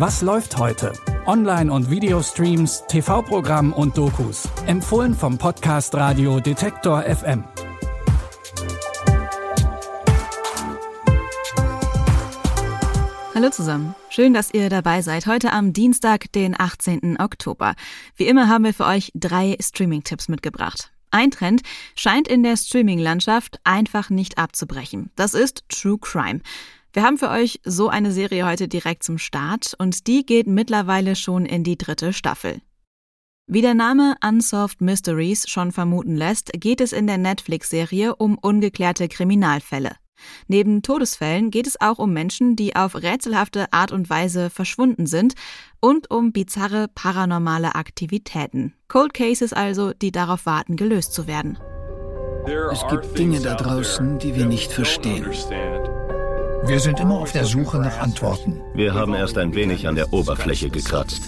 Was läuft heute? Online- und Videostreams, TV-Programm und Dokus. Empfohlen vom Podcast Radio Detektor FM. Hallo zusammen. Schön, dass ihr dabei seid. Heute am Dienstag, den 18. Oktober. Wie immer haben wir für euch drei Streaming-Tipps mitgebracht. Ein Trend scheint in der Streaming-Landschaft einfach nicht abzubrechen. Das ist True Crime. Wir haben für euch so eine Serie heute direkt zum Start und die geht mittlerweile schon in die dritte Staffel. Wie der Name Unsolved Mysteries schon vermuten lässt, geht es in der Netflix-Serie um ungeklärte Kriminalfälle. Neben Todesfällen geht es auch um Menschen, die auf rätselhafte Art und Weise verschwunden sind und um bizarre paranormale Aktivitäten. Cold Cases also, die darauf warten, gelöst zu werden. Es gibt Dinge da draußen, die wir nicht verstehen. Wir sind immer auf der Suche nach Antworten. Wir haben erst ein wenig an der Oberfläche gekratzt.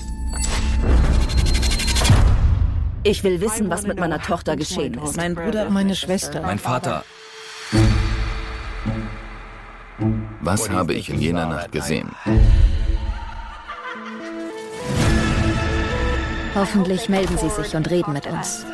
Ich will wissen, was mit meiner Tochter geschehen ist. Mein Bruder, meine Schwester. Mein Vater. Was habe ich in jener Nacht gesehen? Hoffentlich melden Sie sich und reden mit uns.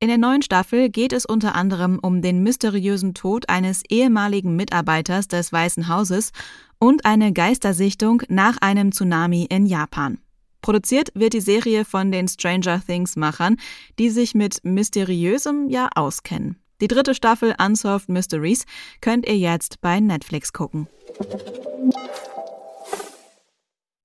In der neuen Staffel geht es unter anderem um den mysteriösen Tod eines ehemaligen Mitarbeiters des Weißen Hauses und eine Geistersichtung nach einem Tsunami in Japan. Produziert wird die Serie von den Stranger Things Machern, die sich mit mysteriösem ja auskennen. Die dritte Staffel Unsolved Mysteries könnt ihr jetzt bei Netflix gucken.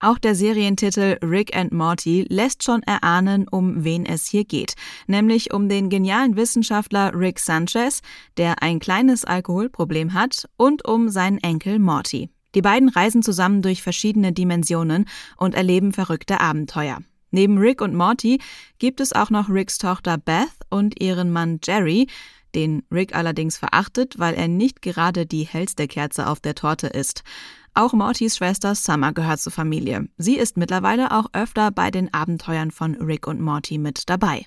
Auch der Serientitel Rick and Morty lässt schon erahnen, um wen es hier geht, nämlich um den genialen Wissenschaftler Rick Sanchez, der ein kleines Alkoholproblem hat, und um seinen Enkel Morty. Die beiden reisen zusammen durch verschiedene Dimensionen und erleben verrückte Abenteuer. Neben Rick und Morty gibt es auch noch Ricks Tochter Beth und ihren Mann Jerry, den Rick allerdings verachtet, weil er nicht gerade die hellste Kerze auf der Torte ist. Auch Mortys Schwester Summer gehört zur Familie. Sie ist mittlerweile auch öfter bei den Abenteuern von Rick und Morty mit dabei.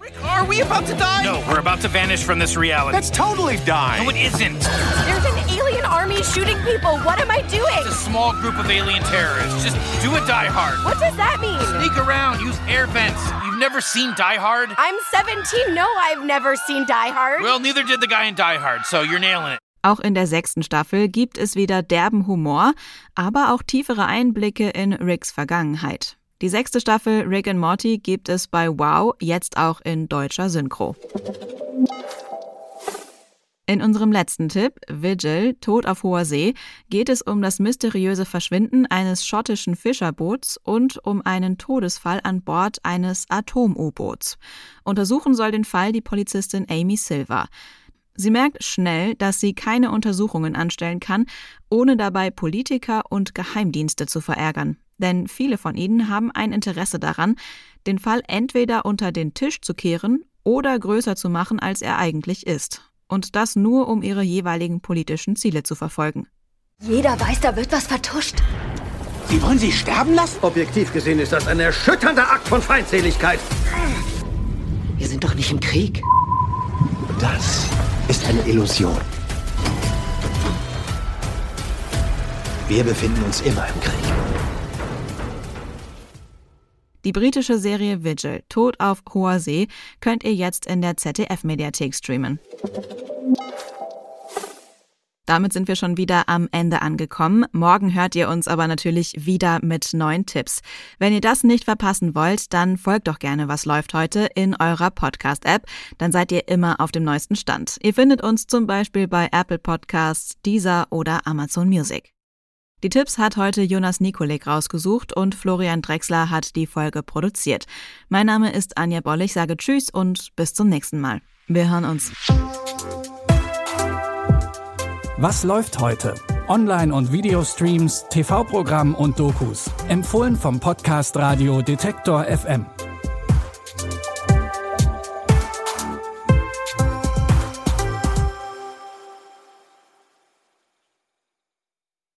Rick, are we about to die? No, we're about to vanish from this reality. That's totally dying. No, it isn't. There's an alien army shooting people. What am I doing? It's a small group of alien terrorists. Just do a Die Hard. What does that mean? Sneak around, use air vents. You've never seen Die Hard? I'm 17. No, I've never seen Die Hard. Well, neither did the guy in Die Hard, so you're nailing it. Auch in der sechsten Staffel gibt es wieder derben Humor, aber auch tiefere Einblicke in Ricks Vergangenheit. Die sechste Staffel Rick and Morty gibt es bei Wow jetzt auch in deutscher Synchro. In unserem letzten Tipp, Vigil, Tod auf hoher See, geht es um das mysteriöse Verschwinden eines schottischen Fischerboots und um einen Todesfall an Bord eines Atom-U-Boots. Untersuchen soll den Fall die Polizistin Amy Silver. Sie merkt schnell, dass sie keine Untersuchungen anstellen kann, ohne dabei Politiker und Geheimdienste zu verärgern. Denn viele von ihnen haben ein Interesse daran, den Fall entweder unter den Tisch zu kehren oder größer zu machen, als er eigentlich ist. Und das nur, um ihre jeweiligen politischen Ziele zu verfolgen. Jeder weiß, da wird was vertuscht. Sie wollen sie sterben lassen? Objektiv gesehen ist das ein erschütternder Akt von Feindseligkeit. Wir sind doch nicht im Krieg. Das ist eine Illusion. Wir befinden uns immer im Krieg. Die britische Serie Vigil, Tod auf hoher See, könnt ihr jetzt in der ZDF-Mediathek streamen. Damit sind wir schon wieder am Ende angekommen. Morgen hört ihr uns aber natürlich wieder mit neuen Tipps. Wenn ihr das nicht verpassen wollt, dann folgt doch gerne Was läuft heute in eurer Podcast-App. Dann seid ihr immer auf dem neuesten Stand. Ihr findet uns zum Beispiel bei Apple Podcasts, Deezer oder Amazon Music. Die Tipps hat heute Jonas Nikolik rausgesucht und Florian Drexler hat die Folge produziert. Mein Name ist Anja Boll, ich sage Tschüss und bis zum nächsten Mal. Wir hören uns. Was läuft heute? Online- und Videostreams, TV-Programm und Dokus. Empfohlen vom Podcast Radio Detektor FM.